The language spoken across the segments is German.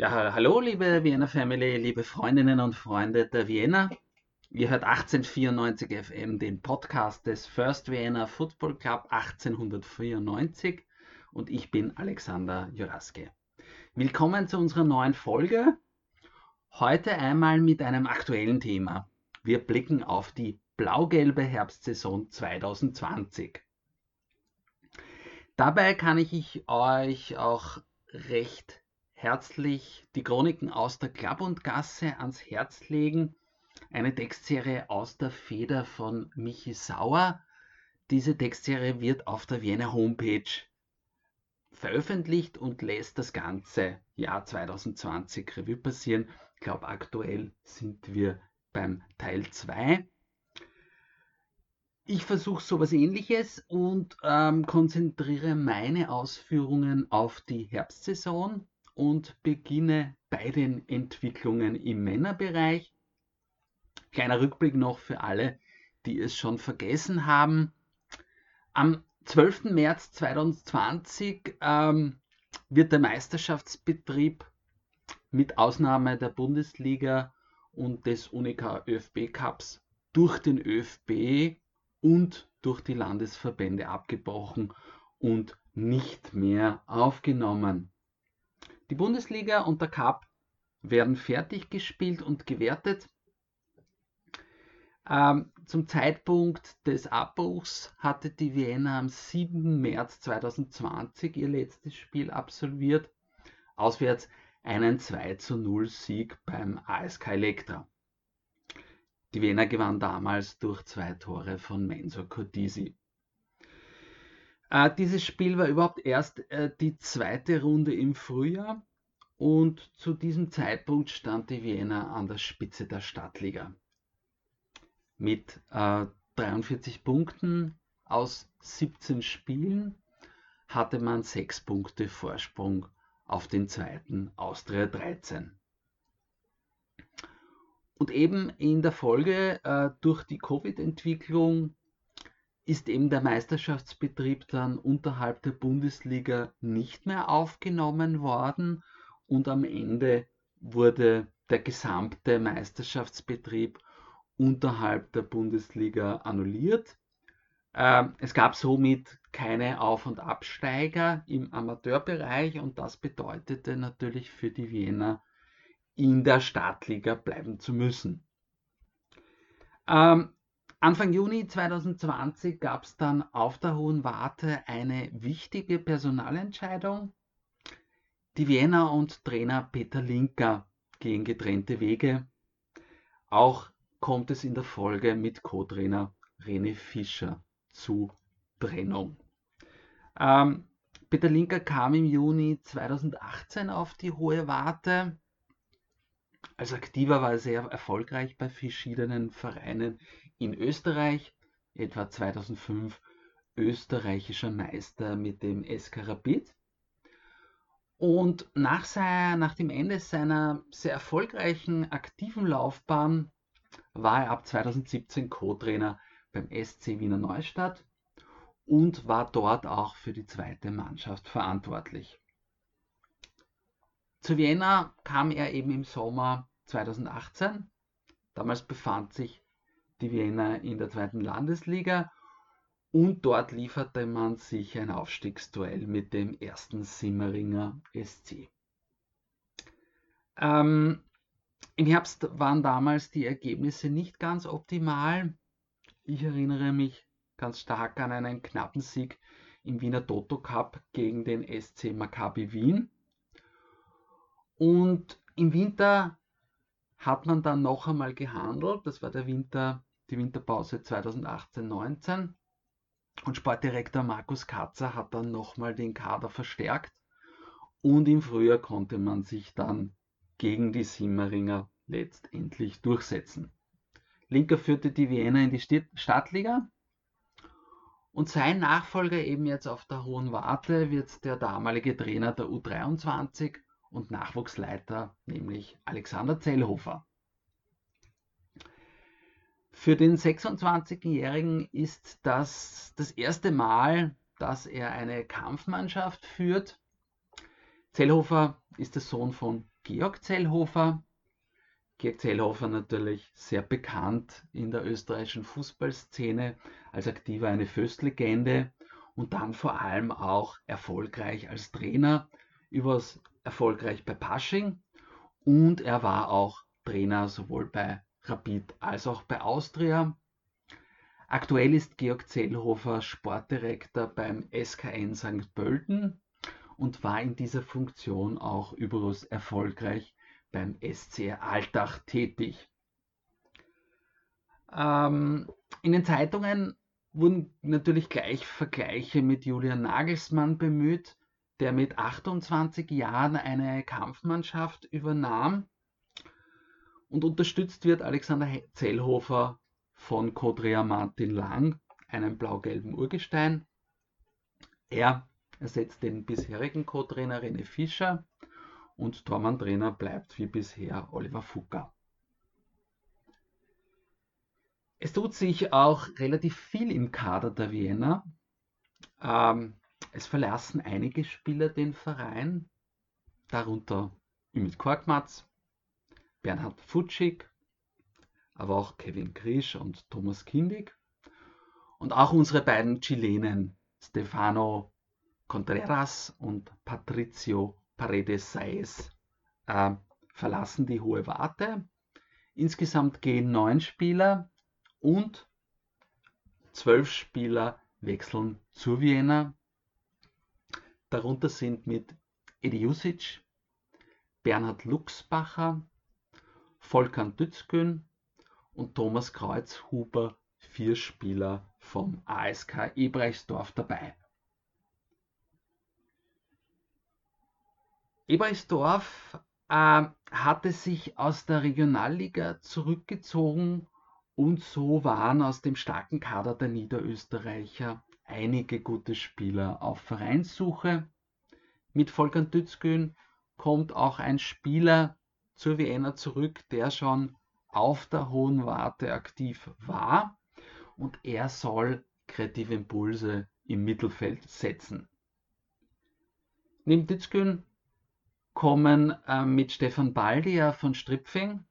Ja, hallo liebe Vienna Family, liebe Freundinnen und Freunde der Vienna. Ihr hört 1894 FM, den Podcast des First Vienna Football Club 1894 und ich bin Alexander Juraske. Willkommen zu unserer neuen Folge. Heute einmal mit einem aktuellen Thema. Wir blicken auf die blau-gelbe Herbstsaison 2020. Dabei kann ich euch auch recht herzlich die Chroniken aus der Klapp und Gasse ans Herz legen. Eine Textserie aus der Feder von Michi Sauer. Diese Textserie wird auf der Wiener Homepage veröffentlicht und lässt das ganze Jahr 2020 Revue passieren. Ich glaube, aktuell sind wir beim Teil 2. Ich versuche sowas ähnliches und ähm, konzentriere meine Ausführungen auf die Herbstsaison und beginne bei den Entwicklungen im Männerbereich. Kleiner Rückblick noch für alle, die es schon vergessen haben. Am 12. März 2020 ähm, wird der Meisterschaftsbetrieb mit Ausnahme der Bundesliga und des Unica ÖFB Cups durch den ÖFB und durch die Landesverbände abgebrochen und nicht mehr aufgenommen. Die Bundesliga und der Cup werden fertig gespielt und gewertet. Ähm, zum Zeitpunkt des Abbruchs hatte die Vienna am 7. März 2020 ihr letztes Spiel absolviert. Auswärts einen 2 zu 0 Sieg beim ASK Elektra. Die Vienna gewann damals durch zwei Tore von Mensur Kodisi. Äh, dieses Spiel war überhaupt erst äh, die zweite Runde im Frühjahr und zu diesem Zeitpunkt stand die Vienna an der Spitze der Stadtliga. Mit äh, 43 Punkten aus 17 Spielen hatte man 6 Punkte Vorsprung auf den zweiten Austria 13. Und eben in der Folge äh, durch die Covid-Entwicklung ist eben der Meisterschaftsbetrieb dann unterhalb der Bundesliga nicht mehr aufgenommen worden und am Ende wurde der gesamte Meisterschaftsbetrieb unterhalb der Bundesliga annulliert. Ähm, es gab somit keine Auf- und Absteiger im Amateurbereich und das bedeutete natürlich für die Wiener in der Startliga bleiben zu müssen. Ähm, Anfang Juni 2020 gab es dann auf der Hohen Warte eine wichtige Personalentscheidung. Die Wiener und Trainer Peter Linker gehen getrennte Wege. Auch kommt es in der Folge mit Co-Trainer René Fischer zu Trennung. Ähm, Peter Linker kam im Juni 2018 auf die Hohe Warte. Als Aktiver war er sehr erfolgreich bei verschiedenen Vereinen in Österreich, etwa 2005 österreichischer Meister mit dem SK Rapid. Und nach, sein, nach dem Ende seiner sehr erfolgreichen aktiven Laufbahn war er ab 2017 Co-Trainer beim SC Wiener Neustadt und war dort auch für die zweite Mannschaft verantwortlich. Zu Vienna kam er eben im Sommer 2018. Damals befand sich die Vienna in der zweiten Landesliga und dort lieferte man sich ein Aufstiegsduell mit dem ersten Simmeringer SC. Ähm, Im Herbst waren damals die Ergebnisse nicht ganz optimal. Ich erinnere mich ganz stark an einen knappen Sieg im Wiener Toto Cup gegen den SC Maccabi Wien. Und im Winter hat man dann noch einmal gehandelt. Das war der Winter, die Winterpause 2018-19. Und Sportdirektor Markus Katzer hat dann nochmal den Kader verstärkt und im Frühjahr konnte man sich dann gegen die Simmeringer letztendlich durchsetzen. Linker führte die Vienna in die Stadtliga und sein Nachfolger eben jetzt auf der Hohen Warte wird der damalige Trainer der U23 und Nachwuchsleiter, nämlich Alexander Zellhofer. Für den 26-Jährigen ist das das erste Mal, dass er eine Kampfmannschaft führt. Zellhofer ist der Sohn von Georg Zellhofer. Georg Zellhofer natürlich sehr bekannt in der österreichischen Fußballszene als aktiver eine Föstlegende und dann vor allem auch erfolgreich als Trainer, übers erfolgreich bei Pasching und er war auch Trainer sowohl bei Rapid als auch bei Austria. Aktuell ist Georg Zellhofer Sportdirektor beim SKN St. Pölten und war in dieser Funktion auch überaus erfolgreich beim SCR Altach tätig. Ähm, in den Zeitungen wurden natürlich gleich Vergleiche mit Julian Nagelsmann bemüht, der mit 28 Jahren eine Kampfmannschaft übernahm und unterstützt wird Alexander Zellhofer von Kodrea Martin Lang, einem blau-gelben Urgestein. Er ersetzt den bisherigen Co-Trainer René Fischer und Tormann-Trainer bleibt wie bisher Oliver Fucker. Es tut sich auch relativ viel im Kader der Wiener. Ähm, es verlassen einige Spieler den Verein, darunter Ümit Korkmaz, Bernhard Futschig, aber auch Kevin Krisch und Thomas Kindig und auch unsere beiden Chilenen Stefano Contreras und Patricio Paredes Saez äh, verlassen die hohe Warte. Insgesamt gehen neun Spieler und zwölf Spieler wechseln zur Vienna. Darunter sind mit Edi Jusic, Bernhard Luxbacher, Volkan Dützgün und Thomas Kreuzhuber vier Spieler vom ASK Ebrechtsdorf dabei. Ebersdorf äh, hatte sich aus der Regionalliga zurückgezogen und so waren aus dem starken Kader der Niederösterreicher einige gute Spieler auf Vereinssuche. Mit Volker Dützgün kommt auch ein Spieler zur Vienna zurück, der schon auf der Hohen Warte aktiv war und er soll kreative Impulse im Mittelfeld setzen. Neben Dützgün kommen äh, mit Stefan Baldia von Stripfing,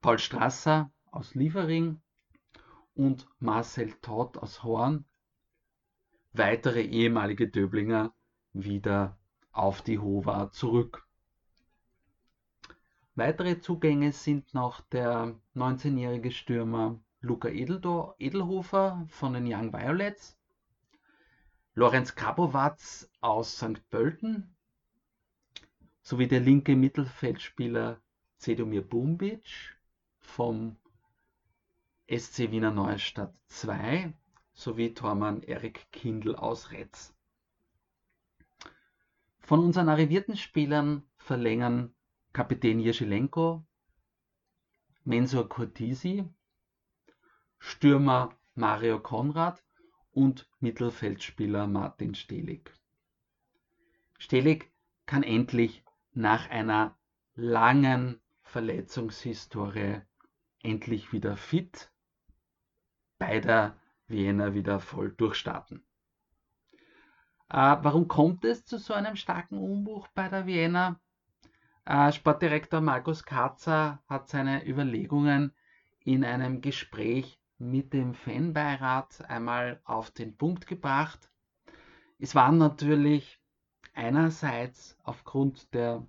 Paul Strasser aus Liefering und Marcel Todd aus Horn weitere ehemalige Döblinger wieder auf die Hova zurück. Weitere Zugänge sind noch der 19-jährige Stürmer Luca Edelhofer von den Young Violets, Lorenz Kabowatz aus St. Pölten sowie der linke Mittelfeldspieler Zedomir Bumbic vom SC Wiener Neustadt 2 sowie Tormann Erik Kindl aus Retz. Von unseren arrivierten Spielern verlängern Kapitän Jeschilenko, Mensur Kurtisi, Stürmer Mario Konrad und Mittelfeldspieler Martin Stelig. Stelig kann endlich nach einer langen Verletzungshistorie endlich wieder fit bei der Vienna wieder voll durchstarten. Äh, warum kommt es zu so einem starken Umbruch bei der Vienna? Äh, Sportdirektor Markus Katzer hat seine Überlegungen in einem Gespräch mit dem Fanbeirat einmal auf den Punkt gebracht. Es waren natürlich einerseits aufgrund der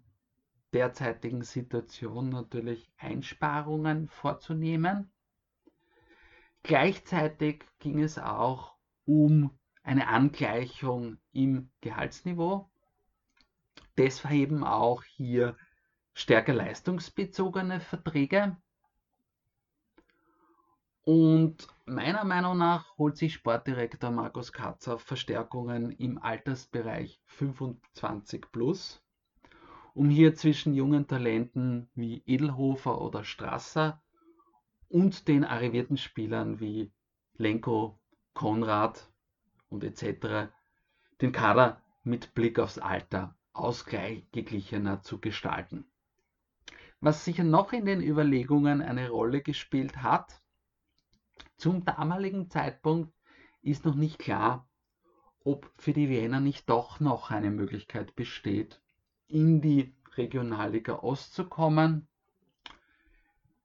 derzeitigen Situation natürlich Einsparungen vorzunehmen. Gleichzeitig ging es auch um eine Angleichung im Gehaltsniveau. Deshalb eben auch hier stärker leistungsbezogene Verträge. Und meiner Meinung nach holt sich Sportdirektor Markus Katzer Verstärkungen im Altersbereich 25 plus, um hier zwischen jungen Talenten wie Edelhofer oder Strasser und den arrivierten Spielern wie Lenko, Konrad und etc. den Kader mit Blick aufs Alter ausgeglichener zu gestalten. Was sicher noch in den Überlegungen eine Rolle gespielt hat, zum damaligen Zeitpunkt ist noch nicht klar, ob für die Wiener nicht doch noch eine Möglichkeit besteht, in die Regionalliga Ost zu kommen.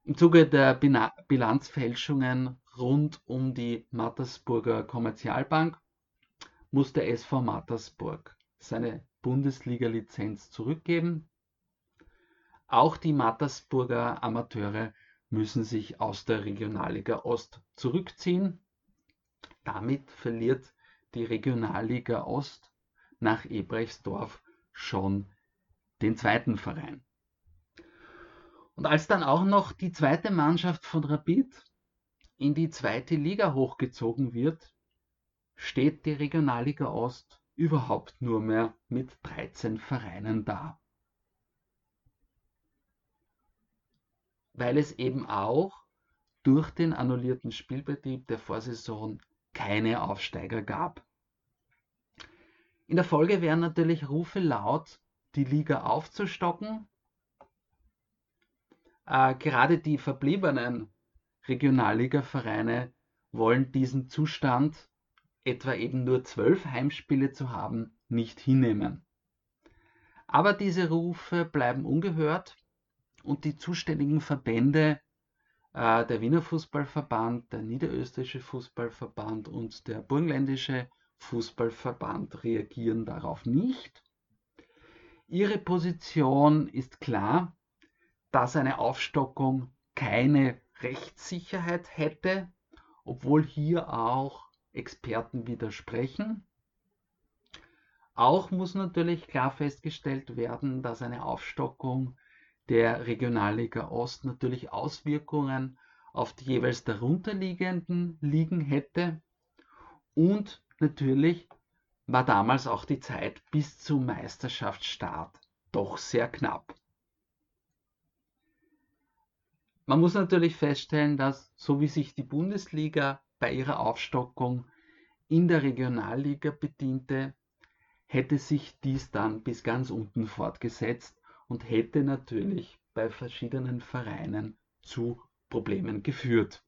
Im Zuge der Bilanzfälschungen rund um die Mattersburger Kommerzialbank musste SV Mattersburg seine Bundesliga-Lizenz zurückgeben. Auch die Mattersburger Amateure müssen sich aus der Regionalliga Ost zurückziehen. Damit verliert die Regionalliga Ost nach Ebrechtsdorf schon den zweiten Verein. Und als dann auch noch die zweite Mannschaft von Rapid in die zweite Liga hochgezogen wird, steht die Regionalliga Ost überhaupt nur mehr mit 13 Vereinen da. Weil es eben auch durch den annullierten Spielbetrieb der Vorsaison keine Aufsteiger gab. In der Folge werden natürlich Rufe laut, die Liga aufzustocken. Äh, gerade die verbliebenen Regionalliga-Vereine wollen diesen Zustand, etwa eben nur zwölf Heimspiele zu haben, nicht hinnehmen. Aber diese Rufe bleiben ungehört und die zuständigen Verbände, äh, der Wiener Fußballverband, der Niederösterreichische Fußballverband und der Burgenländische Fußballverband reagieren darauf nicht. Ihre Position ist klar, dass eine Aufstockung keine Rechtssicherheit hätte, obwohl hier auch Experten widersprechen. Auch muss natürlich klar festgestellt werden, dass eine Aufstockung der Regionalliga Ost natürlich Auswirkungen auf die jeweils darunterliegenden Ligen hätte. Und natürlich war damals auch die Zeit bis zum Meisterschaftsstart doch sehr knapp. Man muss natürlich feststellen, dass so wie sich die Bundesliga bei ihrer Aufstockung in der Regionalliga bediente, hätte sich dies dann bis ganz unten fortgesetzt und hätte natürlich bei verschiedenen Vereinen zu Problemen geführt.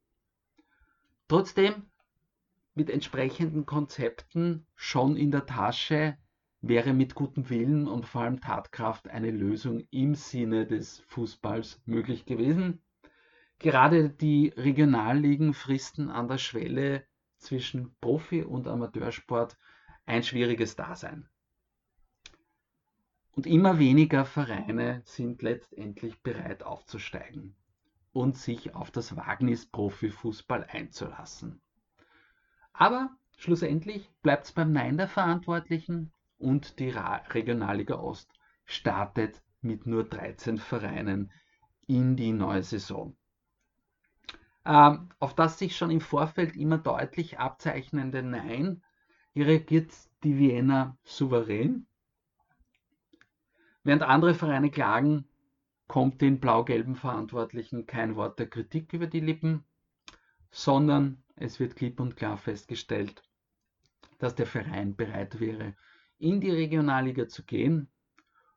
Trotzdem, mit entsprechenden Konzepten schon in der Tasche wäre mit gutem Willen und vor allem Tatkraft eine Lösung im Sinne des Fußballs möglich gewesen. Gerade die Regionalligen fristen an der Schwelle zwischen Profi- und Amateursport ein schwieriges Dasein. Und immer weniger Vereine sind letztendlich bereit aufzusteigen und sich auf das Wagnis Profifußball einzulassen. Aber schlussendlich bleibt es beim Nein der Verantwortlichen und die Regionalliga Ost startet mit nur 13 Vereinen in die neue Saison. Ähm, auf das sich schon im Vorfeld immer deutlich abzeichnende Nein reagiert die Vienna souverän. Während andere Vereine klagen, kommt den blau-gelben Verantwortlichen kein Wort der Kritik über die Lippen, sondern es wird klipp und klar festgestellt, dass der Verein bereit wäre, in die Regionalliga zu gehen,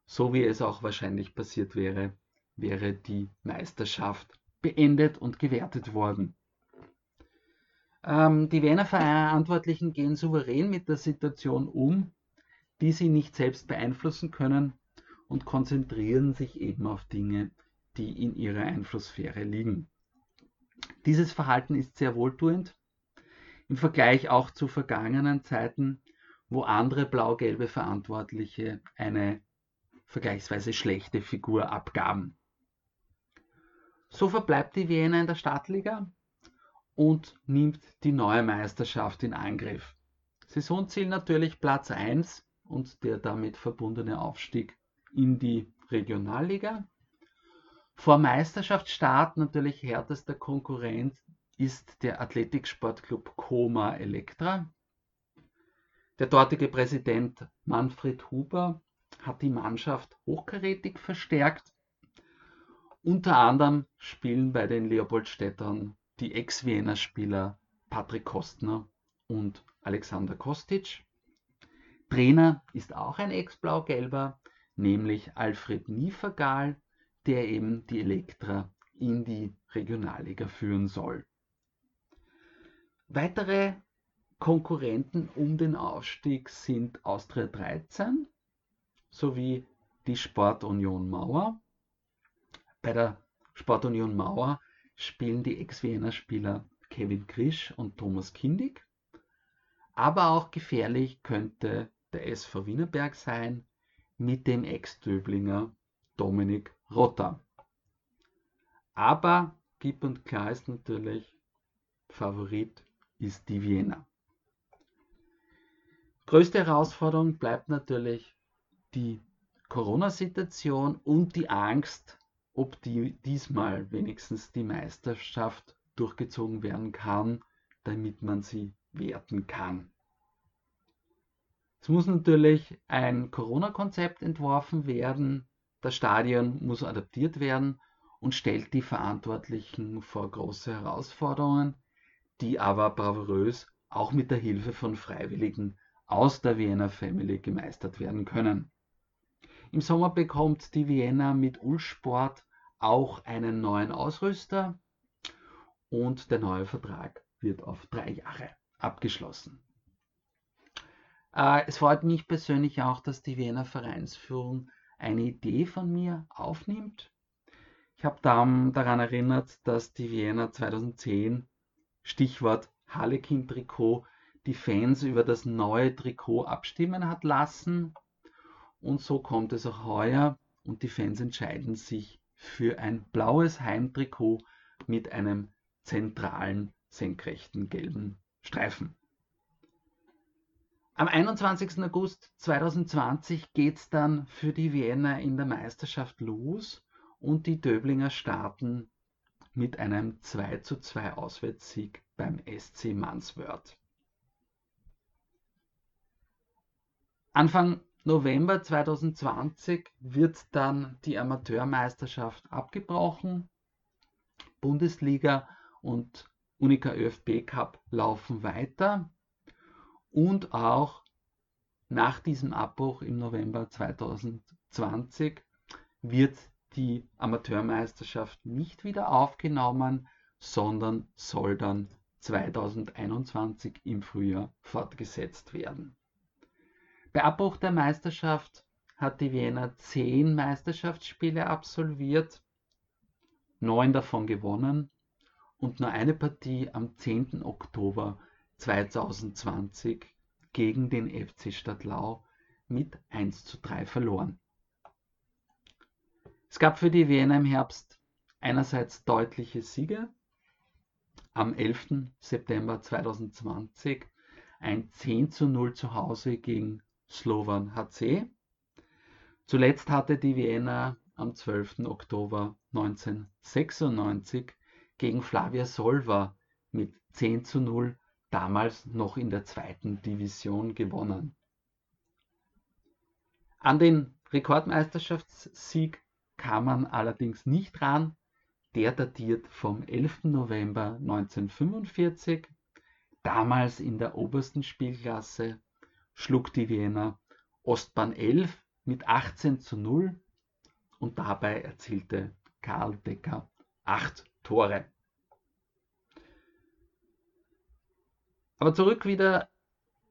so wie es auch wahrscheinlich passiert wäre, wäre die Meisterschaft beendet und gewertet worden. Ähm, die Wiener Verantwortlichen gehen souverän mit der Situation um, die sie nicht selbst beeinflussen können und konzentrieren sich eben auf Dinge, die in ihrer Einflusssphäre liegen. Dieses Verhalten ist sehr wohltuend im Vergleich auch zu vergangenen Zeiten, wo andere blau-gelbe Verantwortliche eine vergleichsweise schlechte Figur abgaben. So verbleibt die Vienna in der Stadtliga und nimmt die neue Meisterschaft in Angriff. Saisonziel natürlich Platz 1 und der damit verbundene Aufstieg in die Regionalliga. Vor Meisterschaftsstart natürlich härtester Konkurrent ist der Athletiksportclub Koma Elektra. Der dortige Präsident Manfred Huber hat die Mannschaft hochkarätig verstärkt unter anderem spielen bei den Leopoldstädtern die Ex-Wiener-Spieler Patrick Kostner und Alexander Kostic. Trainer ist auch ein Ex-Blau-Gelber, nämlich Alfred Nievergal, der eben die Elektra in die Regionalliga führen soll. Weitere Konkurrenten um den Aufstieg sind Austria 13 sowie die Sportunion Mauer. Bei der Sportunion Mauer spielen die Ex-Wiener Spieler Kevin Krisch und Thomas Kindig. Aber auch gefährlich könnte der SV Wienerberg sein mit dem Ex-Döblinger Dominik Rotter. Aber gib und klar ist natürlich, Favorit ist die Wiener. Größte Herausforderung bleibt natürlich die Corona-Situation und die Angst, ob die diesmal wenigstens die Meisterschaft durchgezogen werden kann, damit man sie werten kann. Es muss natürlich ein Corona-Konzept entworfen werden, das Stadion muss adaptiert werden und stellt die Verantwortlichen vor große Herausforderungen, die aber bravourös auch mit der Hilfe von Freiwilligen aus der Vienna Family gemeistert werden können. Im Sommer bekommt die Vienna mit Ulsport auch einen neuen Ausrüster und der neue Vertrag wird auf drei Jahre abgeschlossen. Äh, es freut mich persönlich auch, dass die Wiener Vereinsführung eine Idee von mir aufnimmt. Ich habe daran erinnert, dass die Wiener 2010 Stichwort Harlequin-Trikot die Fans über das neue Trikot abstimmen hat lassen. Und so kommt es auch heuer und die Fans entscheiden sich für ein blaues Heimtrikot mit einem zentralen senkrechten gelben Streifen. Am 21. August 2020 geht es dann für die Wiener in der Meisterschaft los und die Döblinger starten mit einem 2 zu 2 Auswärtssieg beim SC Manswörth. Anfang November 2020 wird dann die Amateurmeisterschaft abgebrochen. Bundesliga und Unica ÖFB Cup laufen weiter. Und auch nach diesem Abbruch im November 2020 wird die Amateurmeisterschaft nicht wieder aufgenommen, sondern soll dann 2021 im Frühjahr fortgesetzt werden. Bei Abbruch der Meisterschaft hat die Wiener zehn Meisterschaftsspiele absolviert, neun davon gewonnen und nur eine Partie am 10. Oktober 2020 gegen den FC Stadtlau mit 1 zu 3 verloren. Es gab für die Wiener im Herbst einerseits deutliche Siege. Am 11. September 2020 ein 10 zu 0 zu Hause gegen Slovan HC. Zuletzt hatte die Vienna am 12. Oktober 1996 gegen Flavia Solva mit 10 zu 0 damals noch in der zweiten Division gewonnen. An den Rekordmeisterschaftssieg kam man allerdings nicht ran. Der datiert vom 11. November 1945, damals in der obersten Spielklasse schlug die Wiener Ostbahn 11 mit 18 zu 0 und dabei erzielte Karl Decker acht Tore. Aber zurück wieder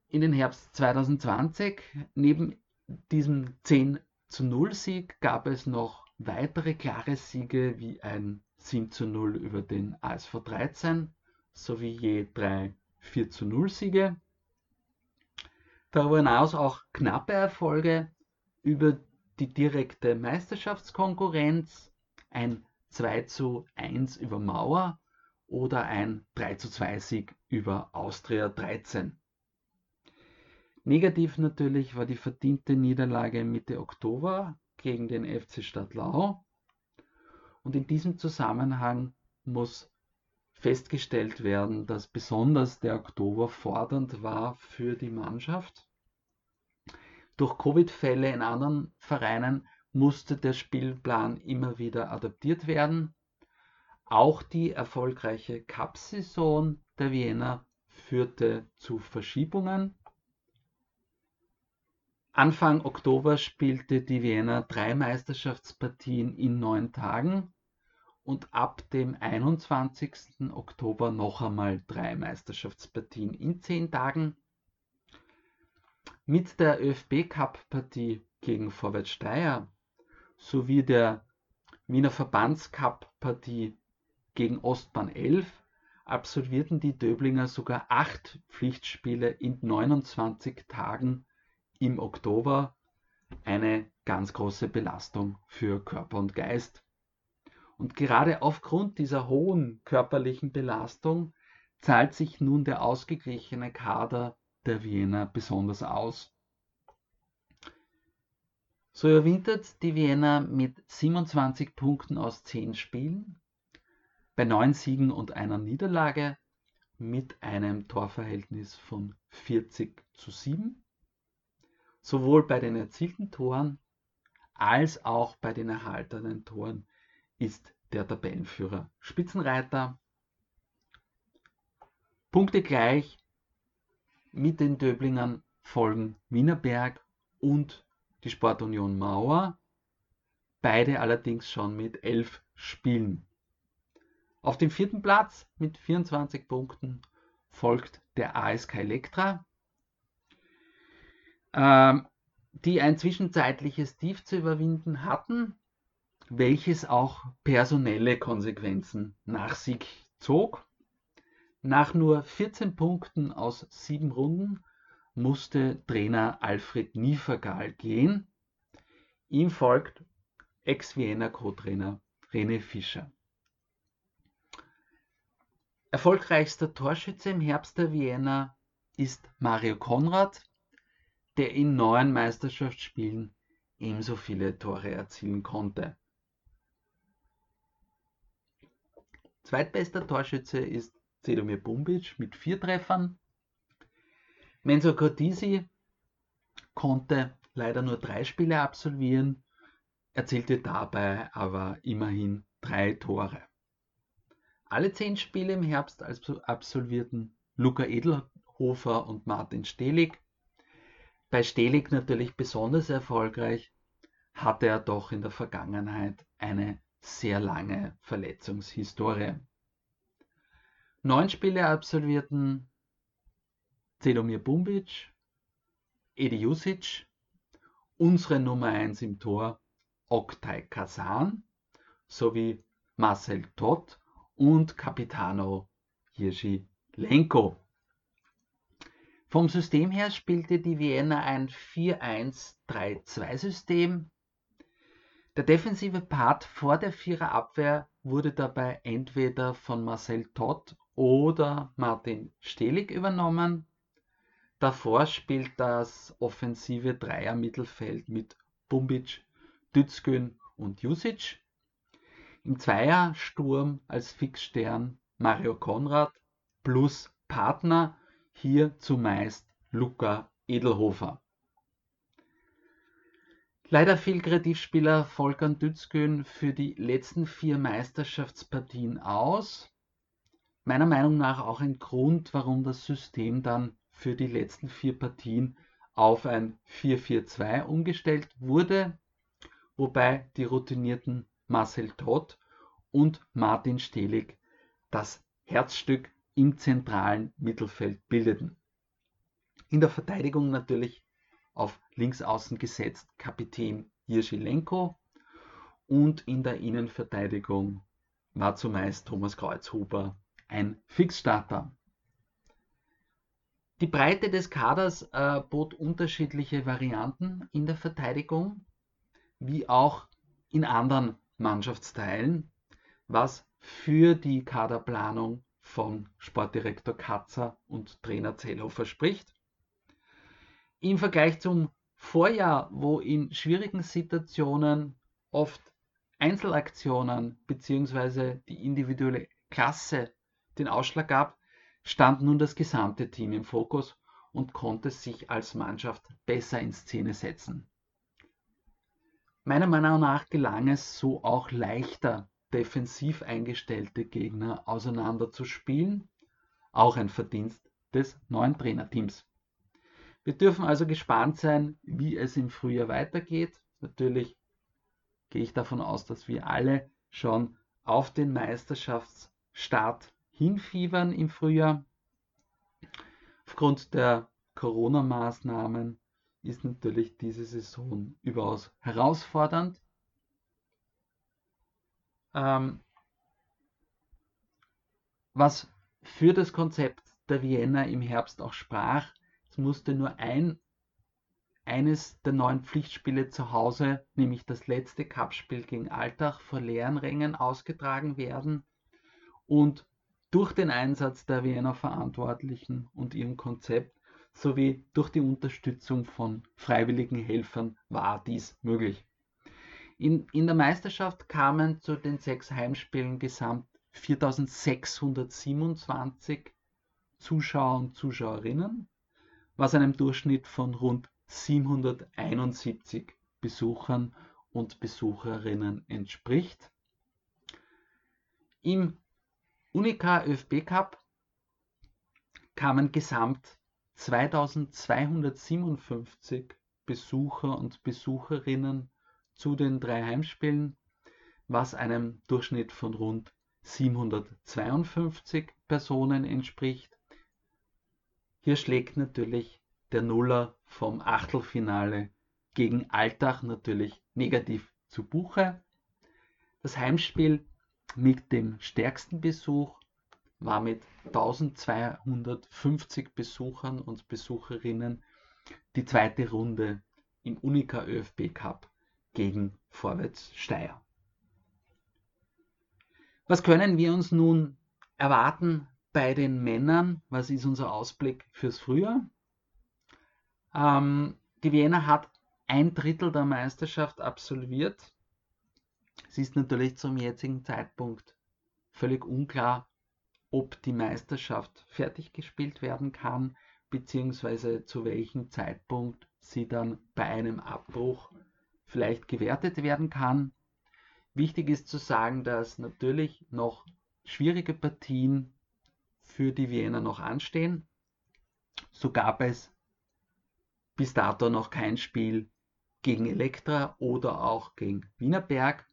in den Herbst 2020. Neben diesem 10 zu 0 Sieg gab es noch weitere klare Siege wie ein 7 zu 0 über den ASV 13 sowie je drei 4 zu 0 Siege. Darüber hinaus auch knappe Erfolge über die direkte Meisterschaftskonkurrenz, ein 2 zu 1 über Mauer oder ein 3 zu 2 Sieg über Austria 13. Negativ natürlich war die verdiente Niederlage Mitte Oktober gegen den FC Stadtlau. Und in diesem Zusammenhang muss festgestellt werden, dass besonders der Oktober fordernd war für die Mannschaft. Durch Covid-Fälle in anderen Vereinen musste der Spielplan immer wieder adaptiert werden. Auch die erfolgreiche Cup-Saison der Wiener führte zu Verschiebungen. Anfang Oktober spielte die Wiener drei Meisterschaftspartien in neun Tagen und ab dem 21. Oktober noch einmal drei Meisterschaftspartien in zehn Tagen. Mit der ÖFB Cup Partie gegen Vorwärts Steyr sowie der Wiener Verbandscup-Partie gegen Ostbahn 11 absolvierten die Döblinger sogar acht Pflichtspiele in 29 Tagen im Oktober. Eine ganz große Belastung für Körper und Geist. Und gerade aufgrund dieser hohen körperlichen Belastung zahlt sich nun der ausgeglichene Kader der Wiener besonders aus. So überwintert die Wiener mit 27 Punkten aus 10 Spielen, bei 9 Siegen und einer Niederlage mit einem Torverhältnis von 40 zu 7. Sowohl bei den erzielten Toren als auch bei den erhaltenen Toren ist der Tabellenführer Spitzenreiter. Punkte gleich mit den Döblingern folgen Wienerberg und die Sportunion Mauer, beide allerdings schon mit elf Spielen. Auf dem vierten Platz mit 24 Punkten folgt der ASK Elektra, ähm, die ein zwischenzeitliches Tief zu überwinden hatten, welches auch personelle Konsequenzen nach sich zog. Nach nur 14 Punkten aus sieben Runden musste Trainer Alfred Nievergal gehen. Ihm folgt Ex-Vienna Co-Trainer René Fischer. Erfolgreichster Torschütze im Herbst der Vienna ist Mario Konrad, der in neun Meisterschaftsspielen ebenso viele Tore erzielen konnte. Zweitbester Torschütze ist Zedomir Bumbic mit vier Treffern. Menzo Cortisi konnte leider nur drei Spiele absolvieren, erzielte dabei aber immerhin drei Tore. Alle zehn Spiele im Herbst absolvierten Luca Edelhofer und Martin Stelig. Bei Stelig natürlich besonders erfolgreich, hatte er doch in der Vergangenheit eine sehr lange Verletzungshistorie. Neun Spiele absolvierten Zedomir Bumbic, Edi Jusic, unsere Nummer 1 im Tor Oktay Kazan sowie Marcel Todt und Capitano Jiří Lenko. Vom System her spielte die Vienna ein 4-1-3-2-System. Der defensive Part vor der Viererabwehr wurde dabei entweder von Marcel Todt oder Martin Stelig übernommen. Davor spielt das offensive Dreier-Mittelfeld mit Bumbic, Dützgün und Jusic. Im Zweiersturm als Fixstern Mario Konrad plus Partner, hier zumeist Luca Edelhofer. Leider fiel Kreativspieler Volkan Dützgün für die letzten vier Meisterschaftspartien aus. Meiner Meinung nach auch ein Grund, warum das System dann für die letzten vier Partien auf ein 4-4-2 umgestellt wurde, wobei die routinierten Marcel Todt und Martin Stelig das Herzstück im zentralen Mittelfeld bildeten. In der Verteidigung natürlich auf Linksaußen gesetzt Kapitän Jirschilenko und in der Innenverteidigung war zumeist Thomas Kreuzhuber ein Fixstarter. Die Breite des Kaders äh, bot unterschiedliche Varianten in der Verteidigung, wie auch in anderen Mannschaftsteilen, was für die Kaderplanung von Sportdirektor Katzer und Trainer Zellhofer spricht. Im Vergleich zum Vorjahr, wo in schwierigen Situationen oft Einzelaktionen bzw. die individuelle Klasse den Ausschlag gab, stand nun das gesamte Team im Fokus und konnte sich als Mannschaft besser in Szene setzen. Meiner Meinung nach gelang es so auch leichter, defensiv eingestellte Gegner auseinanderzuspielen, auch ein Verdienst des neuen Trainerteams. Wir dürfen also gespannt sein, wie es im Frühjahr weitergeht. Natürlich gehe ich davon aus, dass wir alle schon auf den Meisterschaftsstart hinfiebern im Frühjahr. Aufgrund der Corona-Maßnahmen ist natürlich diese Saison überaus herausfordernd. ähm, was für das Konzept der Vienna im Herbst auch sprach, es musste nur ein eines der neuen Pflichtspiele zu Hause, nämlich das letzte Cupspiel gegen Altach vor leeren Rängen ausgetragen werden. Und durch den Einsatz der Wiener Verantwortlichen und ihrem Konzept sowie durch die Unterstützung von freiwilligen Helfern war dies möglich. In, in der Meisterschaft kamen zu den sechs Heimspielen gesamt 4627 Zuschauer und Zuschauerinnen, was einem Durchschnitt von rund 771 Besuchern und Besucherinnen entspricht. Im Unica ÖFB Cup kamen gesamt 2257 Besucher und Besucherinnen zu den drei Heimspielen, was einem Durchschnitt von rund 752 Personen entspricht. Hier schlägt natürlich der Nuller vom Achtelfinale gegen Altach natürlich negativ zu Buche. Das Heimspiel mit dem stärksten Besuch war mit 1250 Besuchern und Besucherinnen die zweite Runde im Unica ÖFB Cup gegen Vorwärts Steyr. Was können wir uns nun erwarten bei den Männern? Was ist unser Ausblick fürs Frühjahr? Ähm, die Vienna hat ein Drittel der Meisterschaft absolviert. Es ist natürlich zum jetzigen Zeitpunkt völlig unklar, ob die Meisterschaft fertig gespielt werden kann, beziehungsweise zu welchem Zeitpunkt sie dann bei einem Abbruch vielleicht gewertet werden kann. Wichtig ist zu sagen, dass natürlich noch schwierige Partien für die Wiener noch anstehen. So gab es bis dato noch kein Spiel gegen Elektra oder auch gegen Wienerberg.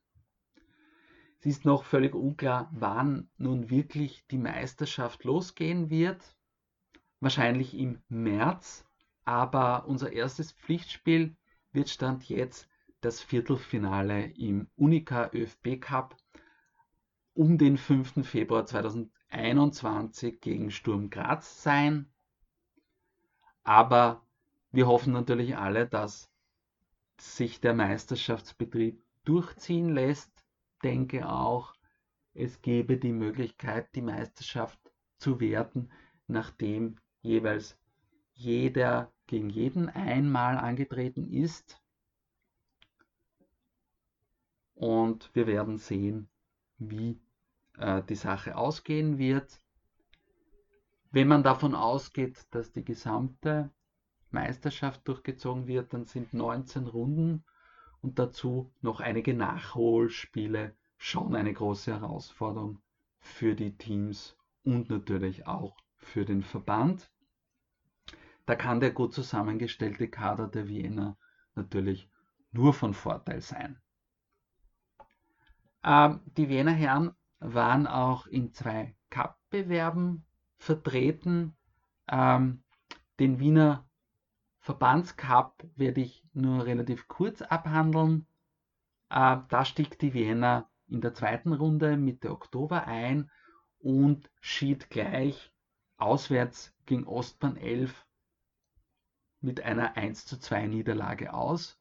Es ist noch völlig unklar, wann nun wirklich die Meisterschaft losgehen wird. Wahrscheinlich im März, aber unser erstes Pflichtspiel wird Stand jetzt das Viertelfinale im Unica ÖFB Cup um den 5. Februar 2021 gegen Sturm Graz sein. Aber wir hoffen natürlich alle, dass sich der Meisterschaftsbetrieb durchziehen lässt. Denke auch, es gäbe die Möglichkeit, die Meisterschaft zu werten, nachdem jeweils jeder gegen jeden einmal angetreten ist. Und wir werden sehen, wie äh, die Sache ausgehen wird. Wenn man davon ausgeht, dass die gesamte Meisterschaft durchgezogen wird, dann sind 19 Runden und dazu noch einige Nachholspiele schon eine große Herausforderung für die Teams und natürlich auch für den Verband. Da kann der gut zusammengestellte Kader der Wiener natürlich nur von Vorteil sein. Ähm, die Wiener Herren waren auch in zwei Cup-Bewerben vertreten. Ähm, den Wiener Verbandscup werde ich nur relativ kurz abhandeln. Äh, da stieg die Vienna in der zweiten Runde Mitte Oktober ein und schied gleich auswärts gegen Ostbahn 11 mit einer 1 zu 2 Niederlage aus.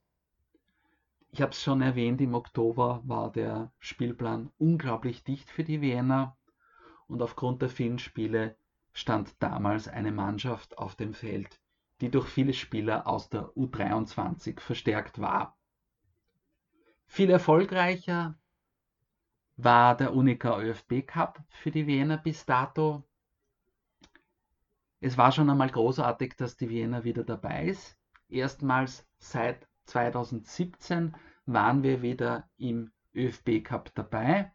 Ich habe es schon erwähnt, im Oktober war der Spielplan unglaublich dicht für die Vienna und aufgrund der vielen Spiele stand damals eine Mannschaft auf dem Feld, die durch viele Spieler aus der U23 verstärkt war. Viel erfolgreicher war der Unica ÖFB Cup für die Wiener bis dato. Es war schon einmal großartig, dass die Wiener wieder dabei ist. Erstmals seit 2017 waren wir wieder im ÖFB Cup dabei.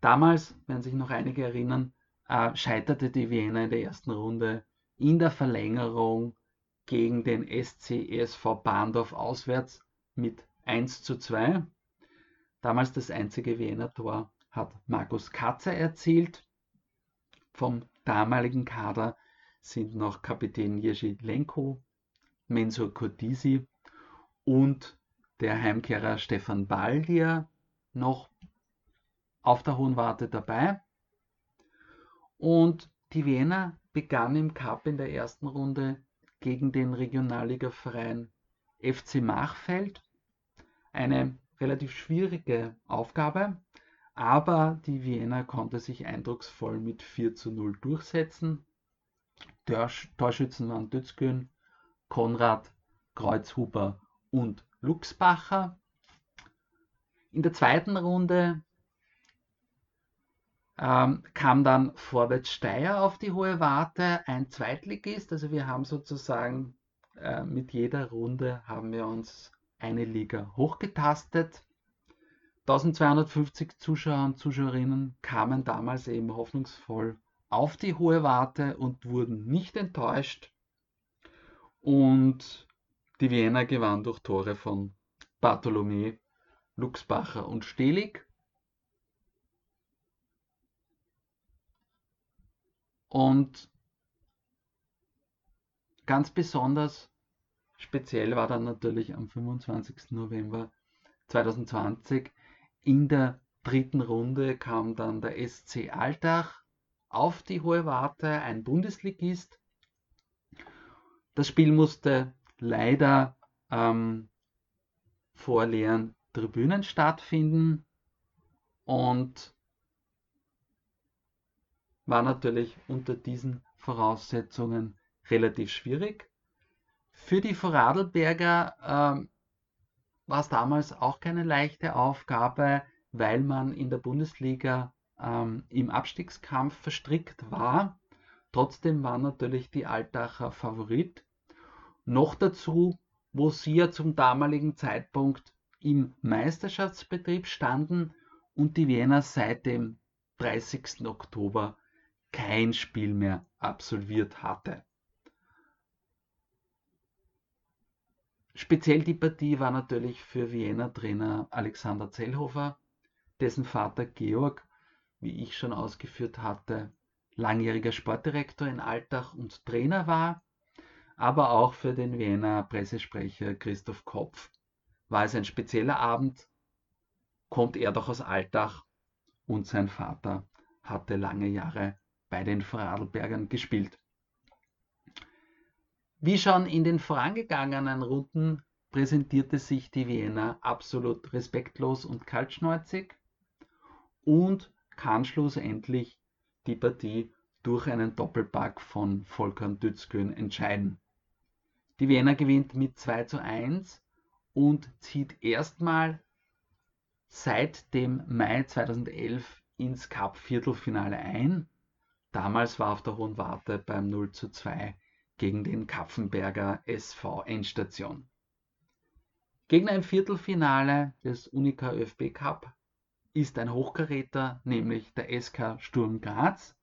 Damals, werden sich noch einige erinnern, äh, scheiterte die Wiener in der ersten Runde in der Verlängerung gegen den SC ESV Bahndorf auswärts mit 1 zu 2. Damals das einzige Wiener Tor hat Markus Katze erzielt. Vom damaligen Kader sind noch Kapitän Jerzy Lenko, Mensur Kotisi und der Heimkehrer Stefan Baldier noch auf der Hohen Warte dabei. Und die Wiener begann im Cup in der ersten Runde gegen den Regionalligaverein FC Machfeld. Eine relativ schwierige Aufgabe, aber die Wiener konnte sich eindrucksvoll mit 4 zu 0 durchsetzen. Torschützen waren Dützgün, Konrad, Kreuzhuber und Luxbacher. In der zweiten Runde ähm, kam dann Vorwärts Steyr auf die hohe Warte, ein Zweitligist. Also wir haben sozusagen äh, mit jeder Runde haben wir uns eine Liga hochgetastet. 1250 Zuschauer und Zuschauerinnen kamen damals eben hoffnungsvoll auf die hohe Warte und wurden nicht enttäuscht. Und die Wiener gewann durch Tore von Bartholomä, Luxbacher und Stelig. Und ganz besonders speziell war dann natürlich am 25. November 2020 in der dritten Runde kam dann der SC Altach auf die hohe Warte, ein Bundesligist. Das Spiel musste leider ähm, vor leeren Tribünen stattfinden und war natürlich unter diesen Voraussetzungen relativ schwierig. Für die Vorarlberger ähm, war es damals auch keine leichte Aufgabe, weil man in der Bundesliga ähm, im Abstiegskampf verstrickt war. Trotzdem war natürlich die Altacher Favorit. Noch dazu, wo sie ja zum damaligen Zeitpunkt im Meisterschaftsbetrieb standen und die Wiener seit dem 30. Oktober kein Spiel mehr absolviert hatte. Speziell die Partie war natürlich für Wiener Trainer Alexander Zellhofer, dessen Vater Georg, wie ich schon ausgeführt hatte, langjähriger Sportdirektor in Altach und Trainer war, aber auch für den Wiener Pressesprecher Christoph Kopf war es ein spezieller Abend, kommt er doch aus Altach und sein Vater hatte lange Jahre bei den Vorarlbergern gespielt. Wie schon in den vorangegangenen Runden präsentierte sich die Wiener absolut respektlos und kaltschnäuzig und kann schlussendlich die Partie durch einen Doppelpack von Volker Dützgön entscheiden. Die Wiener gewinnt mit 2 zu 1 und zieht erstmal seit dem Mai 2011 ins Cup-Viertelfinale ein. Damals war auf der Hohen Warte beim 0 zu 2 gegen den Kapfenberger SV Endstation. Gegner im Viertelfinale des Unica ÖFB Cup ist ein Hochkaräter, nämlich der SK Sturm Graz.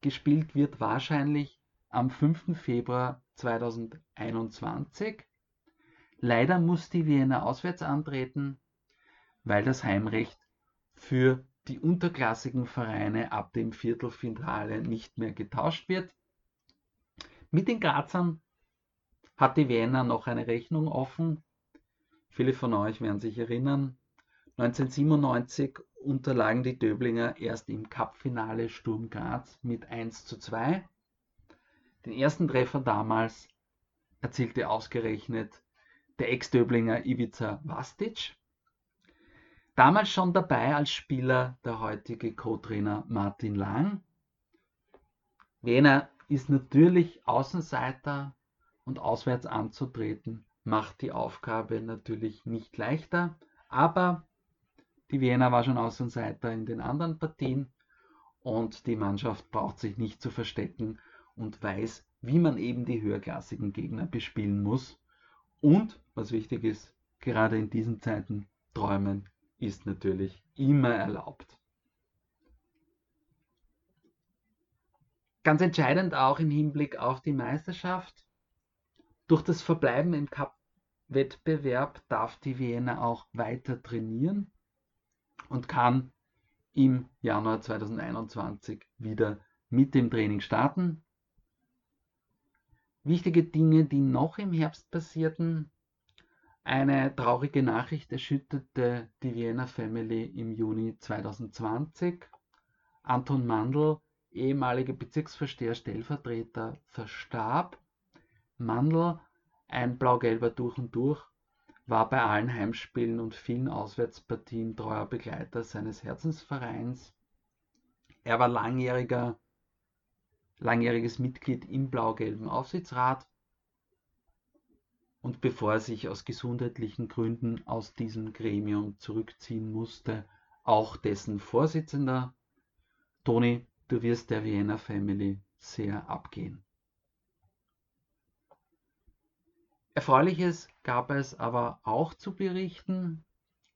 Gespielt wird wahrscheinlich am 5. Februar 2021. Leider muss die Wiener auswärts antreten, weil das Heimrecht für die unterklassigen Vereine ab dem Viertelfinale nicht mehr getauscht wird. Mit den Grazern hat die Wiener noch eine Rechnung offen. Viele von euch werden sich erinnern, 1997 unterlagen die Döblinger erst im Cupfinale Sturm Graz mit 1 zu 2. Den ersten Treffer damals erzielte ausgerechnet der Ex-Döblinger Ivica Vastic. Damals schon dabei als Spieler der heutige Co-Trainer Martin Lang. Wiener ist natürlich Außenseiter und auswärts anzutreten macht die Aufgabe natürlich nicht leichter, aber die Wiener war schon Außenseiter in den anderen Partien und die Mannschaft braucht sich nicht zu verstecken und weiß, wie man eben die höherklassigen Gegner bespielen muss. Und, was wichtig ist, gerade in diesen Zeiten träumen ist natürlich immer erlaubt. Ganz entscheidend auch im Hinblick auf die Meisterschaft. Durch das Verbleiben im Cup-Wettbewerb darf die Wiener auch weiter trainieren und kann im Januar 2021 wieder mit dem Training starten. Wichtige Dinge, die noch im Herbst passierten. Eine traurige Nachricht erschütterte die Vienna Family im Juni 2020. Anton Mandl, ehemaliger Bezirksvorsteher, Stellvertreter, verstarb. Mandl, ein blau-gelber durch und durch, war bei allen Heimspielen und vielen Auswärtspartien treuer Begleiter seines Herzensvereins. Er war langjähriges Mitglied im blau-gelben Aufsichtsrat und bevor er sich aus gesundheitlichen Gründen aus diesem Gremium zurückziehen musste, auch dessen Vorsitzender. Toni, du wirst der Vienna Family sehr abgehen. Erfreuliches gab es aber auch zu berichten.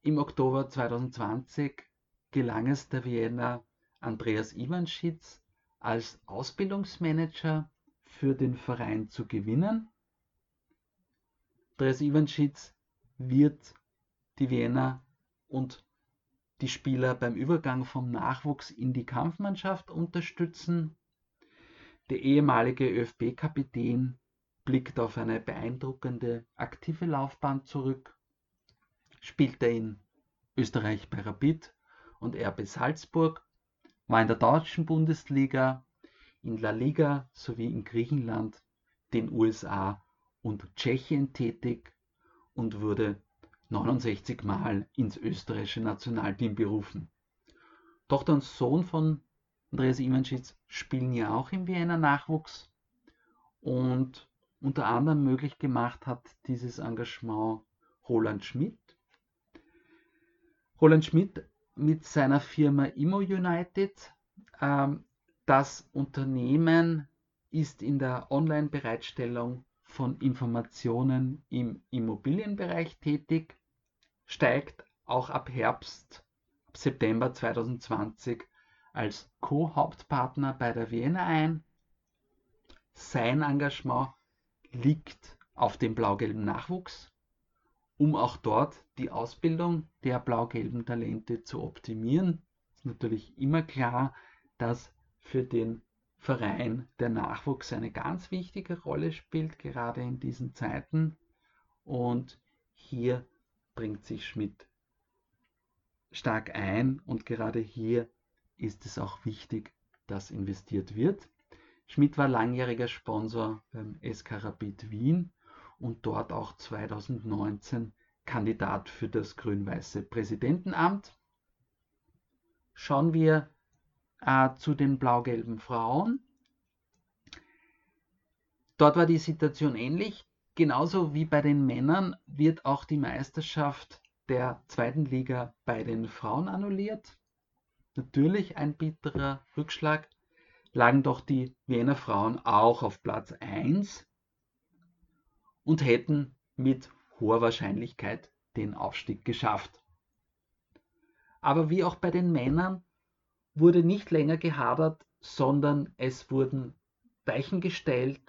Im Oktober 2020 gelang es der Vienna Andreas Iwanschitz als Ausbildungsmanager für den Verein zu gewinnen Andreas Iwanschitz wird die Vienna und die Spieler beim Übergang vom Nachwuchs in die Kampfmannschaft unterstützen. Der ehemalige ÖFB-Kapitän blickt auf eine beeindruckende aktive Laufbahn zurück, spielte in Österreich bei Rapid und RB Salzburg, war in der deutschen Bundesliga, in La Liga sowie in Griechenland, den USA und Tschechien tätig und wurde 69 Mal ins österreichische Nationalteam berufen. Tochter und Sohn von Andreas Iwanschitz spielen ja auch im Wiener Nachwuchs und unter anderem möglich gemacht hat dieses Engagement Roland Schmidt. Roland Schmidt mit seiner Firma Immo United. Ähm, das Unternehmen ist in der Online-Bereitstellung von Informationen im Immobilienbereich tätig, steigt auch ab Herbst, ab September 2020 als Co-Hauptpartner bei der Vienna ein. Sein Engagement liegt auf dem blau-gelben Nachwuchs, um auch dort die Ausbildung der blau-gelben Talente zu optimieren. Ist natürlich immer klar, dass für den Verein der Nachwuchs eine ganz wichtige Rolle spielt, gerade in diesen Zeiten. Und hier bringt sich Schmidt stark ein und gerade hier ist es auch wichtig, dass investiert wird. Schmidt war langjähriger Sponsor beim SK Rapid Wien und dort auch 2019 Kandidat für das grün-weiße Präsidentenamt. Schauen wir äh, zu den blau-gelben Frauen. Dort war die Situation ähnlich. Genauso wie bei den Männern wird auch die Meisterschaft der zweiten Liga bei den Frauen annulliert. Natürlich ein bitterer Rückschlag, lagen doch die Wiener Frauen auch auf Platz 1 und hätten mit hoher Wahrscheinlichkeit den Aufstieg geschafft. Aber wie auch bei den Männern wurde nicht länger gehadert, sondern es wurden Weichen gestellt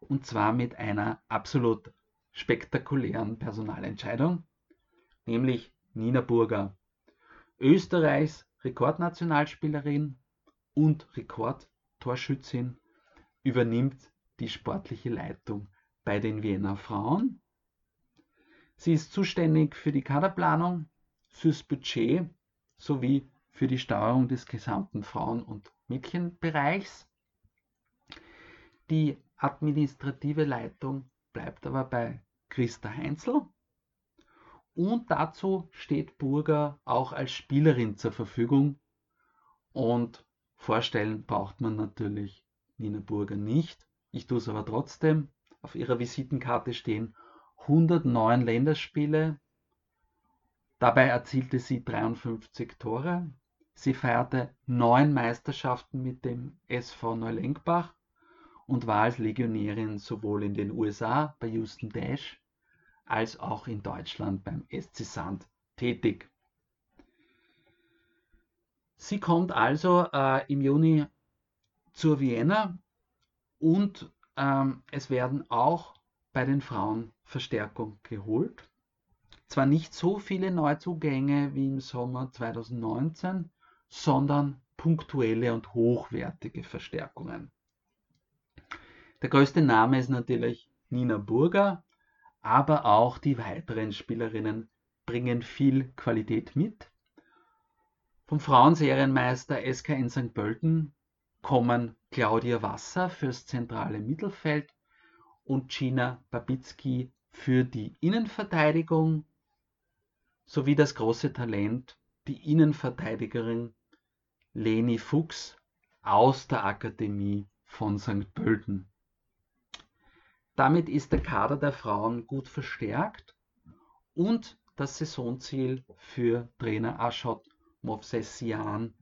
und zwar mit einer absolut spektakulären Personalentscheidung, nämlich Nina Burger, Österreichs Rekordnationalspielerin und Rekordtorschützin, übernimmt die sportliche Leitung bei den Wiener Frauen. Sie ist zuständig für die Kaderplanung, fürs Budget sowie für die Steuerung des gesamten Frauen- und Mädchenbereichs. Die administrative Leitung bleibt aber bei Christa Heinzel. Und dazu steht Burger auch als Spielerin zur Verfügung. Und vorstellen braucht man natürlich Nina Burger nicht. Ich tue es aber trotzdem. Auf ihrer Visitenkarte stehen 109 Länderspiele. Dabei erzielte sie 53 Tore, Sie feierte neun Meisterschaften mit dem SV Neulenkbach und war als Legionärin sowohl in den USA bei Houston Dash als auch in Deutschland beim SC Sand tätig. Sie kommt also äh, im Juni zur Vienna und ähm, es werden auch bei den Frauen Verstärkung geholt. Zwar nicht so viele Neuzugänge wie im Sommer 2019, sondern punktuelle und hochwertige Verstärkungen. Der größte Name ist natürlich Nina Burger, aber auch die weiteren Spielerinnen bringen viel Qualität mit. Vom Frauenserienmeister SK in St. Pölten kommen Claudia Wasser fürs zentrale Mittelfeld und Gina Babicki für die Innenverteidigung sowie das große Talent, die Innenverteidigerin Leni Fuchs aus der Akademie von St. Pölten. Damit ist der Kader der Frauen gut verstärkt und das Saisonziel für Trainer Ashot Movsesian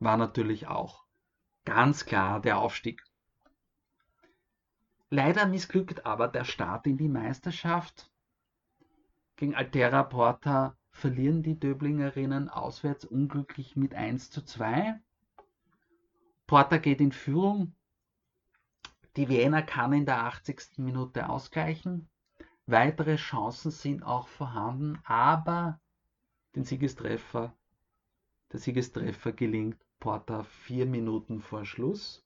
war natürlich auch ganz klar der Aufstieg. Leider missglückt aber der Start in die Meisterschaft. Gegen Altera Porta verlieren die Döblingerinnen auswärts unglücklich mit 1 zu 2. Porta geht in Führung. Die Wiener kann in der 80. Minute ausgleichen. Weitere Chancen sind auch vorhanden, aber den Siegestreffer, der Siegestreffer gelingt Porta vier Minuten vor Schluss.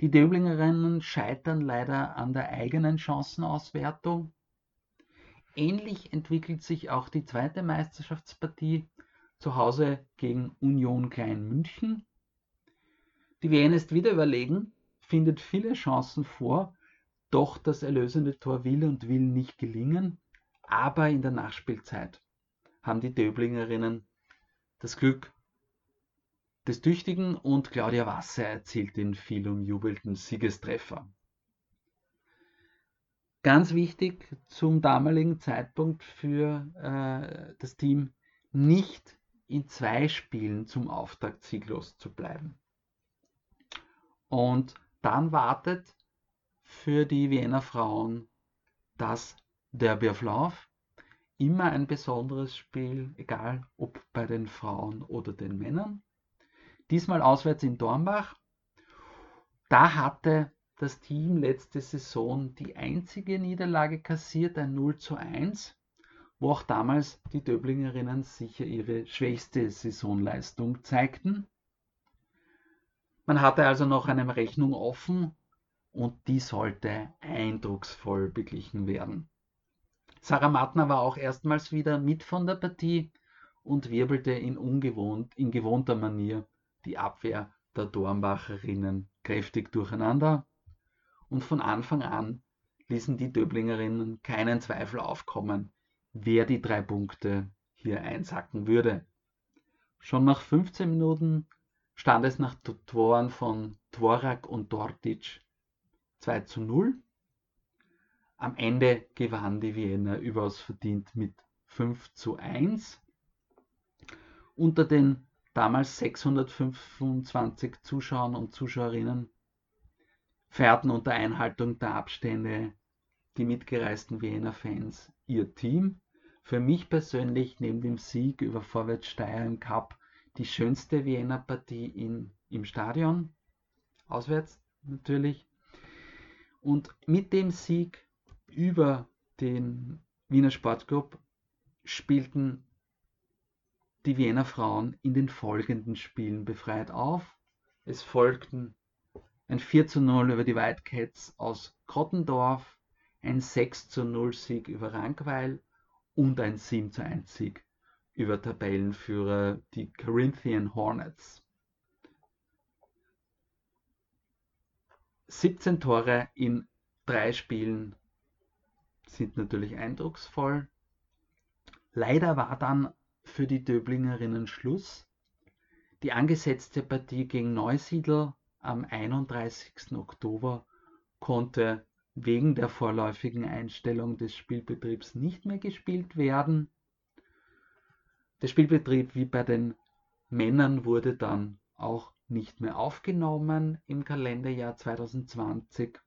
Die Döblingerinnen scheitern leider an der eigenen Chancenauswertung. Ähnlich entwickelt sich auch die zweite Meisterschaftspartie zu Hause gegen Union Klein München. Die WN ist wieder überlegen, findet viele Chancen vor, doch das erlösende Tor will und will nicht gelingen. Aber in der Nachspielzeit haben die Döblingerinnen das Glück des Tüchtigen und Claudia Wasser erzielt den viel umjubelten Siegestreffer. Ganz wichtig zum damaligen Zeitpunkt für äh, das Team, nicht in zwei Spielen zum Auftakt sieglos zu bleiben. Und dann wartet für die Wiener Frauen das Derby of Love. Immer ein besonderes Spiel, egal ob bei den Frauen oder den Männern. Diesmal auswärts in Dornbach. Da hatte das Team letzte Saison die einzige Niederlage kassiert, ein 0 zu 1, wo auch damals die Döblingerinnen sicher ihre schwächste Saisonleistung zeigten. Man hatte also noch eine Rechnung offen und die sollte eindrucksvoll beglichen werden. Sarah Mattner war auch erstmals wieder mit von der Partie und wirbelte in, ungewohnt, in gewohnter Manier die Abwehr der Dornbacherinnen kräftig durcheinander und von Anfang an ließen die Döblingerinnen keinen Zweifel aufkommen, wer die drei Punkte hier einsacken würde. Schon nach 15 Minuten stand es nach Toren von Dvorak und Dortic 2 zu 0. Am Ende gewann die Wiener überaus verdient mit 5 zu 1. Unter den damals 625 Zuschauern und Zuschauerinnen feierten unter Einhaltung der Abstände die mitgereisten Wiener Fans ihr Team. Für mich persönlich neben dem Sieg über Vorwärts Steyr im Cup die schönste Wiener Partie in, im Stadion, auswärts natürlich. Und mit dem Sieg über den Wiener Sportclub spielten die Wiener Frauen in den folgenden Spielen befreit auf. Es folgten ein 4 zu 0 über die Whitecats aus Krottendorf, ein 6 zu 0 Sieg über Rankweil und ein 7 zu 1 Sieg über Tabellenführer die Corinthian Hornets. 17 Tore in drei Spielen sind natürlich eindrucksvoll. Leider war dann für die Döblingerinnen Schluss. Die angesetzte Partie gegen Neusiedl am 31. Oktober konnte wegen der vorläufigen Einstellung des Spielbetriebs nicht mehr gespielt werden. Der Spielbetrieb wie bei den Männern wurde dann auch nicht mehr aufgenommen im Kalenderjahr 2020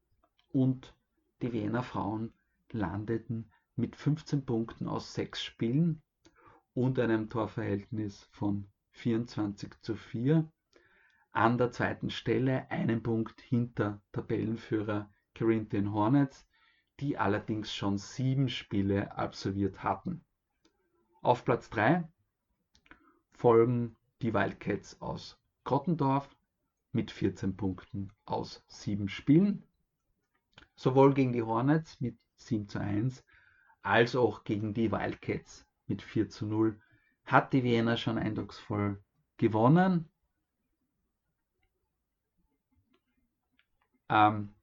und die Wiener Frauen landeten mit 15 Punkten aus 6 Spielen und einem Torverhältnis von 24 zu 4 an der zweiten Stelle, einen Punkt hinter Tabellenführer Corinthian Hornets, die allerdings schon sieben Spiele absolviert hatten. Auf Platz 3 folgen die Wildcats aus Grottendorf mit 14 Punkten aus sieben Spielen. Sowohl gegen die Hornets mit 7 zu 1 als auch gegen die Wildcats mit 4 zu 0 hat die Wiener schon eindrucksvoll gewonnen. Ähm,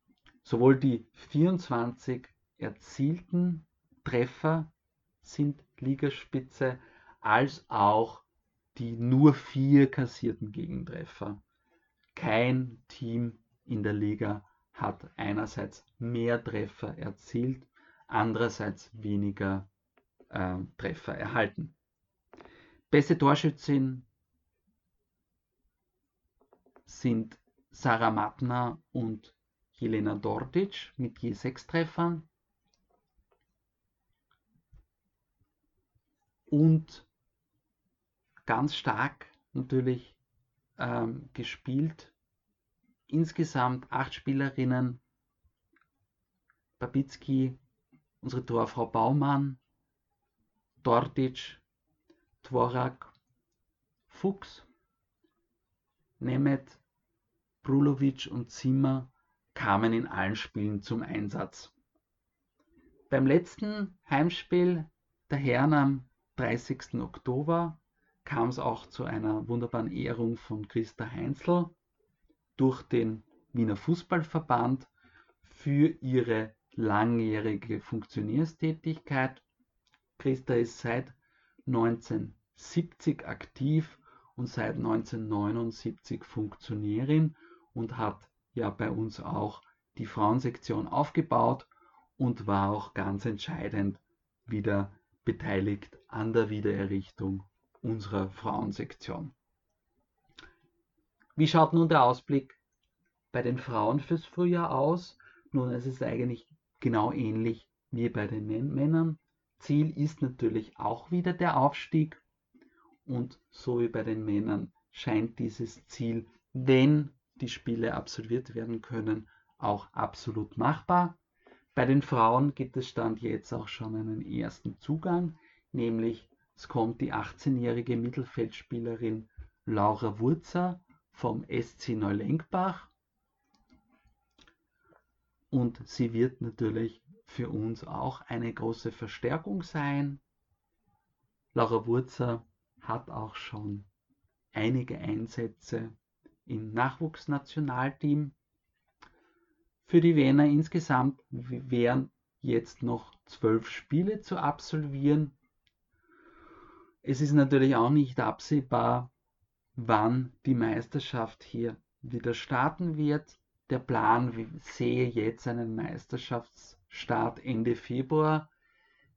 sowohl die 24 erzielten Treffer sind Ligaspitze, als auch die nur vier kassierten Gegentreffer. Kein Team in der Liga hat einerseits mehr Treffer erzielt, andererseits weniger äh, Treffer erhalten. Beste Torschützin sind Sarah Matner und Jelena Dordic mit je sechs Treffern. Und ganz stark natürlich ähm, gespielt. Insgesamt acht Spielerinnen. Babicki, unsere Torfrau Baumann, Dordic, Dvorak, Fuchs, Nemeth, Brulovic und Zimmer kamen in allen Spielen zum Einsatz. Beim letzten Heimspiel der Herren am 30. Oktober kam es auch zu einer wunderbaren Ehrung von Christa Heinzl durch den Wiener Fußballverband für ihre langjährige Funktionärstätigkeit. Christa ist seit 1970 aktiv und seit 1979 Funktionärin und hat ja bei uns auch die Frauensektion aufgebaut und war auch ganz entscheidend wieder beteiligt an der Wiedererrichtung unserer Frauensektion. Wie schaut nun der Ausblick bei den Frauen fürs Frühjahr aus? Nun, es ist eigentlich genau ähnlich wie bei den Männern. Ziel ist natürlich auch wieder der Aufstieg und so wie bei den Männern scheint dieses Ziel, wenn die Spiele absolviert werden können, auch absolut machbar. Bei den Frauen gibt es Stand jetzt auch schon einen ersten Zugang, nämlich es kommt die 18-jährige Mittelfeldspielerin Laura Wurzer vom SC Neulenkbach und sie wird natürlich für uns auch eine große Verstärkung sein. Laura Wurzer hat auch schon einige Einsätze im Nachwuchsnationalteam für die Wiener insgesamt wären jetzt noch zwölf Spiele zu absolvieren. Es ist natürlich auch nicht absehbar, wann die Meisterschaft hier wieder starten wird. Der Plan sehe jetzt einen Meisterschaftsstart Ende Februar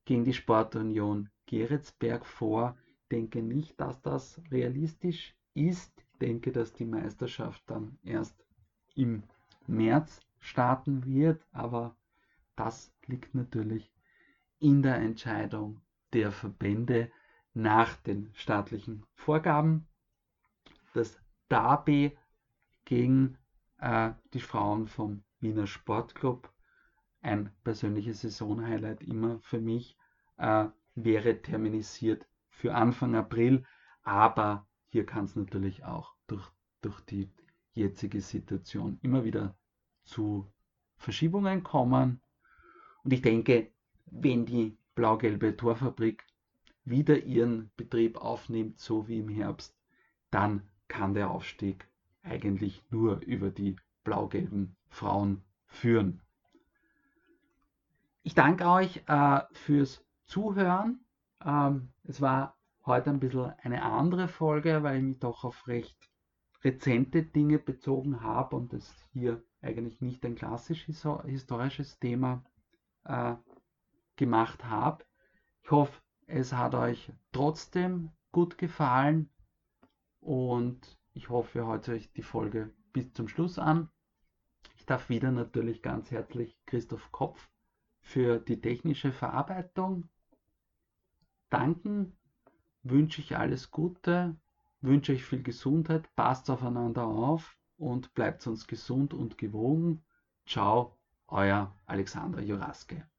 gegen die Sportunion Geretsberg vor. Denke nicht, dass das realistisch ist. Denke, dass die Meisterschaft dann erst im März starten wird, aber das liegt natürlich in der Entscheidung der Verbände nach den staatlichen Vorgaben. Das Derby gegen äh, die Frauen vom Wiener Sportclub, ein persönliches Saisonhighlight immer für mich, äh, wäre terminisiert für Anfang April, aber hier kann es natürlich auch durch, durch die jetzige Situation immer wieder zu Verschiebungen kommen. Und ich denke, wenn die blau-gelbe Torfabrik wieder ihren Betrieb aufnimmt, so wie im Herbst, dann kann der Aufstieg eigentlich nur über die blau-gelben Frauen führen. Ich danke euch äh, fürs Zuhören. Ähm, es war heute ein bisschen eine andere Folge, weil ich mich doch auf recht rezente Dinge bezogen habe und es hier eigentlich nicht ein klassisch historisches Thema äh, gemacht habe. Ich hoffe, es hat euch trotzdem gut gefallen und ich hoffe, ihr hört euch die Folge bis zum Schluss an. Ich darf wieder natürlich ganz herzlich Christoph Kopf für die technische Verarbeitung danken. Wünsche ich alles Gute, wünsche euch viel Gesundheit, passt aufeinander auf und bleibt uns gesund und gewogen. Ciao, euer Alexander Juraske.